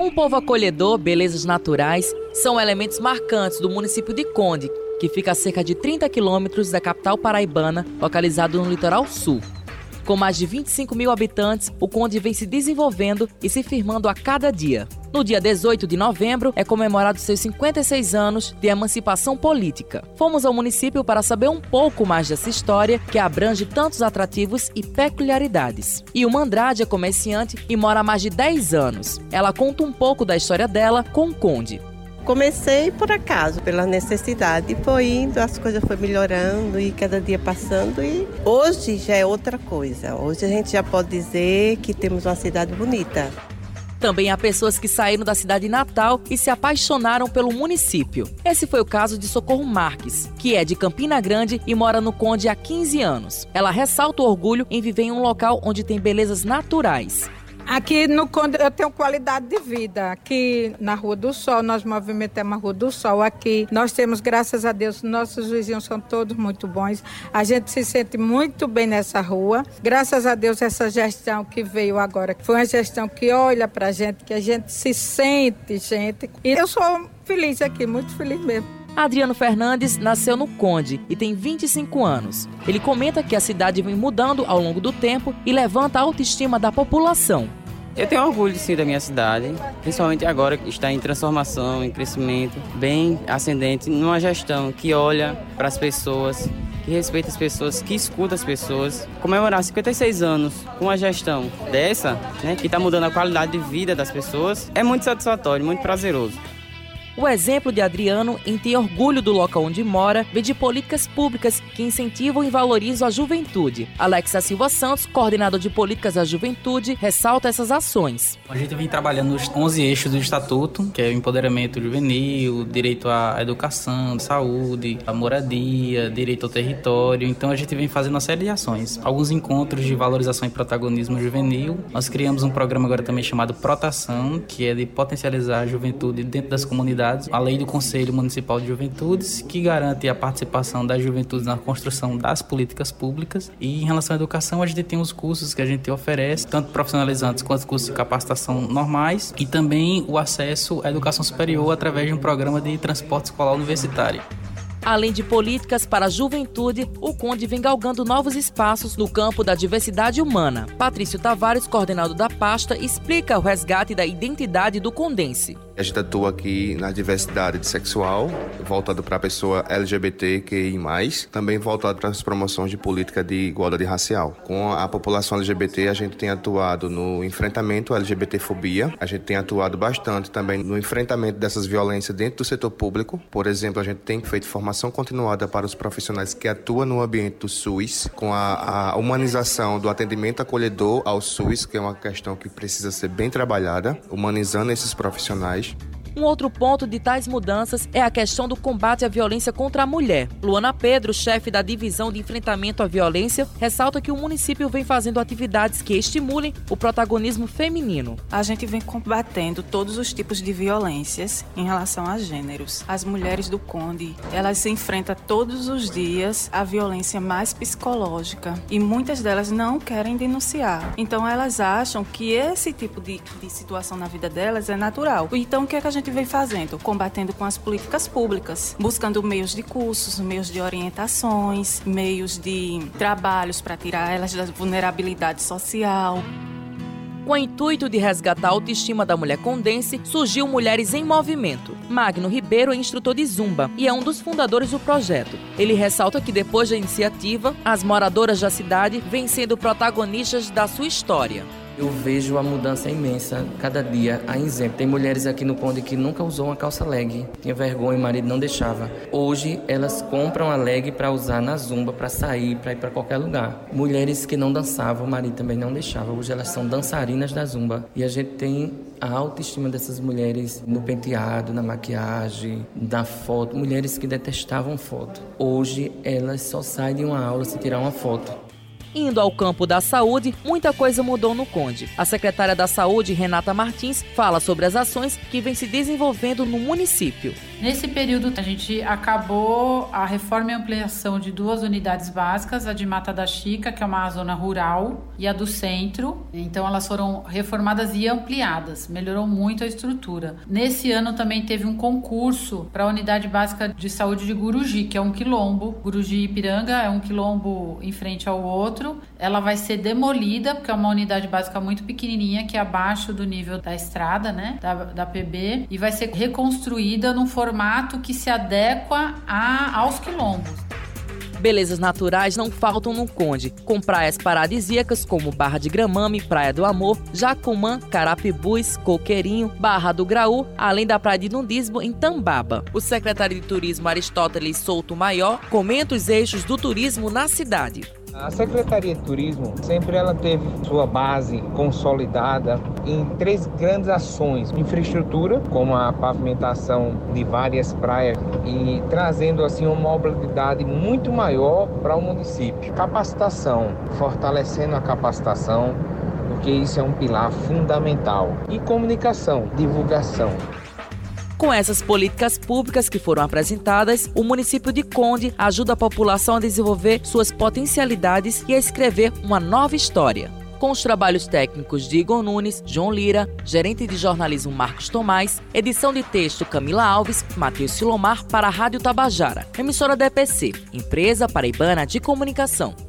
Um povo acolhedor, belezas naturais, são elementos marcantes do município de Conde, que fica a cerca de 30 quilômetros da capital paraibana, localizado no litoral sul. Com mais de 25 mil habitantes, o Conde vem se desenvolvendo e se firmando a cada dia. No dia 18 de novembro é comemorado seus 56 anos de emancipação política. Fomos ao município para saber um pouco mais dessa história que abrange tantos atrativos e peculiaridades. E o Andrade é comerciante e mora há mais de 10 anos. Ela conta um pouco da história dela com o Conde. Comecei por acaso, pela necessidade, foi indo, as coisas foram melhorando e cada dia passando e hoje já é outra coisa. Hoje a gente já pode dizer que temos uma cidade bonita. Também há pessoas que saíram da cidade natal e se apaixonaram pelo município. Esse foi o caso de Socorro Marques, que é de Campina Grande e mora no Conde há 15 anos. Ela ressalta o orgulho em viver em um local onde tem belezas naturais. Aqui no Conde eu tenho qualidade de vida. Aqui na Rua do Sol, nós movimentamos a Rua do Sol. Aqui nós temos, graças a Deus, nossos vizinhos são todos muito bons. A gente se sente muito bem nessa rua. Graças a Deus, essa gestão que veio agora, foi uma gestão que olha pra gente, que a gente se sente, gente. E eu sou feliz aqui, muito feliz mesmo. Adriano Fernandes nasceu no Conde e tem 25 anos. Ele comenta que a cidade vem mudando ao longo do tempo e levanta a autoestima da população. Eu tenho orgulho sim da minha cidade, principalmente agora que está em transformação, em crescimento, bem ascendente, numa gestão que olha para as pessoas, que respeita as pessoas, que escuta as pessoas. Comemorar 56 anos com uma gestão dessa, né, que está mudando a qualidade de vida das pessoas, é muito satisfatório, muito prazeroso. O exemplo de Adriano em ter orgulho do local onde mora vem de políticas públicas que incentivam e valorizam a juventude. Alexa Silva Santos, coordenador de políticas da juventude, ressalta essas ações. A gente vem trabalhando nos 11 eixos do Estatuto, que é o empoderamento juvenil, direito à educação, saúde, a moradia, direito ao território. Então a gente vem fazendo uma série de ações. Alguns encontros de valorização e protagonismo juvenil. Nós criamos um programa agora também chamado Protação, que é de potencializar a juventude dentro das comunidades a lei do Conselho Municipal de Juventudes, que garante a participação das juventudes na construção das políticas públicas. E em relação à educação, a gente tem os cursos que a gente oferece, tanto profissionalizantes quanto cursos de capacitação normais, e também o acesso à educação superior através de um programa de transporte escolar universitário. Além de políticas para a juventude, o Conde vem galgando novos espaços no campo da diversidade humana. Patrício Tavares, coordenador da pasta, explica o resgate da identidade do condense. A gente atua aqui na diversidade sexual, voltado para a pessoa LGBTQI+, também voltado para as promoções de política de igualdade racial. Com a população LGBT, a gente tem atuado no enfrentamento à LGBTfobia, a gente tem atuado bastante também no enfrentamento dessas violências dentro do setor público. Por exemplo, a gente tem feito formação continuada para os profissionais que atuam no ambiente do SUS, com a, a humanização do atendimento acolhedor ao SUS, que é uma questão que precisa ser bem trabalhada, humanizando esses profissionais. Um outro ponto de tais mudanças é a questão do combate à violência contra a mulher. Luana Pedro, chefe da Divisão de Enfrentamento à Violência, ressalta que o município vem fazendo atividades que estimulem o protagonismo feminino. A gente vem combatendo todos os tipos de violências em relação a gêneros. As mulheres do Conde, elas se enfrentam todos os dias a violência mais psicológica e muitas delas não querem denunciar. Então elas acham que esse tipo de, de situação na vida delas é natural. Então o que, é que a gente gente vem fazendo? Combatendo com as políticas públicas, buscando meios de cursos, meios de orientações, meios de trabalhos para tirar elas da vulnerabilidade social. Com o intuito de resgatar a autoestima da mulher condense, surgiu Mulheres em Movimento. Magno Ribeiro é instrutor de Zumba e é um dos fundadores do projeto. Ele ressalta que depois da iniciativa, as moradoras da cidade vêm sendo protagonistas da sua história. Eu vejo a mudança imensa cada dia. A exemplo, tem mulheres aqui no Conde que nunca usou uma calça leg, tinha vergonha o marido não deixava. Hoje elas compram a leg para usar na zumba, para sair, para ir para qualquer lugar. Mulheres que não dançavam, o marido também não deixava. Hoje elas são dançarinas da zumba. E a gente tem a autoestima dessas mulheres no penteado, na maquiagem, na foto. Mulheres que detestavam foto. Hoje elas só saem de uma aula se tirar uma foto. Indo ao campo da saúde, muita coisa mudou no Conde. A secretária da Saúde, Renata Martins, fala sobre as ações que vêm se desenvolvendo no município. Nesse período, a gente acabou a reforma e ampliação de duas unidades básicas, a de Mata da Chica, que é uma zona rural, e a do centro. Então, elas foram reformadas e ampliadas, melhorou muito a estrutura. Nesse ano também teve um concurso para a unidade básica de saúde de Guruji, que é um quilombo. Guruji Ipiranga é um quilombo em frente ao outro. Ela vai ser demolida, porque é uma unidade básica muito pequenininha, que é abaixo do nível da estrada, né, da, da PB, e vai ser reconstruída num formato formato que se adequa a, aos quilombos. Belezas naturais não faltam no Conde, com praias paradisíacas como Barra de Gramame, Praia do Amor, Jacumã, Carapibus, Coqueirinho, Barra do Graú, além da Praia de Nudismo em Tambaba. O secretário de Turismo Aristóteles Souto Maior comenta os eixos do turismo na cidade. A Secretaria de Turismo sempre ela teve sua base consolidada em três grandes ações: infraestrutura, como a pavimentação de várias praias e trazendo assim uma mobilidade muito maior para o município. Capacitação, fortalecendo a capacitação, porque isso é um pilar fundamental. E comunicação, divulgação. Com essas políticas públicas que foram apresentadas, o município de Conde ajuda a população a desenvolver suas potencialidades e a escrever uma nova história com os trabalhos técnicos de Igor Nunes, João Lira, gerente de jornalismo Marcos Tomás, edição de texto Camila Alves, Matheus Silomar para a Rádio Tabajara, emissora da EPC, Empresa Paraibana de Comunicação.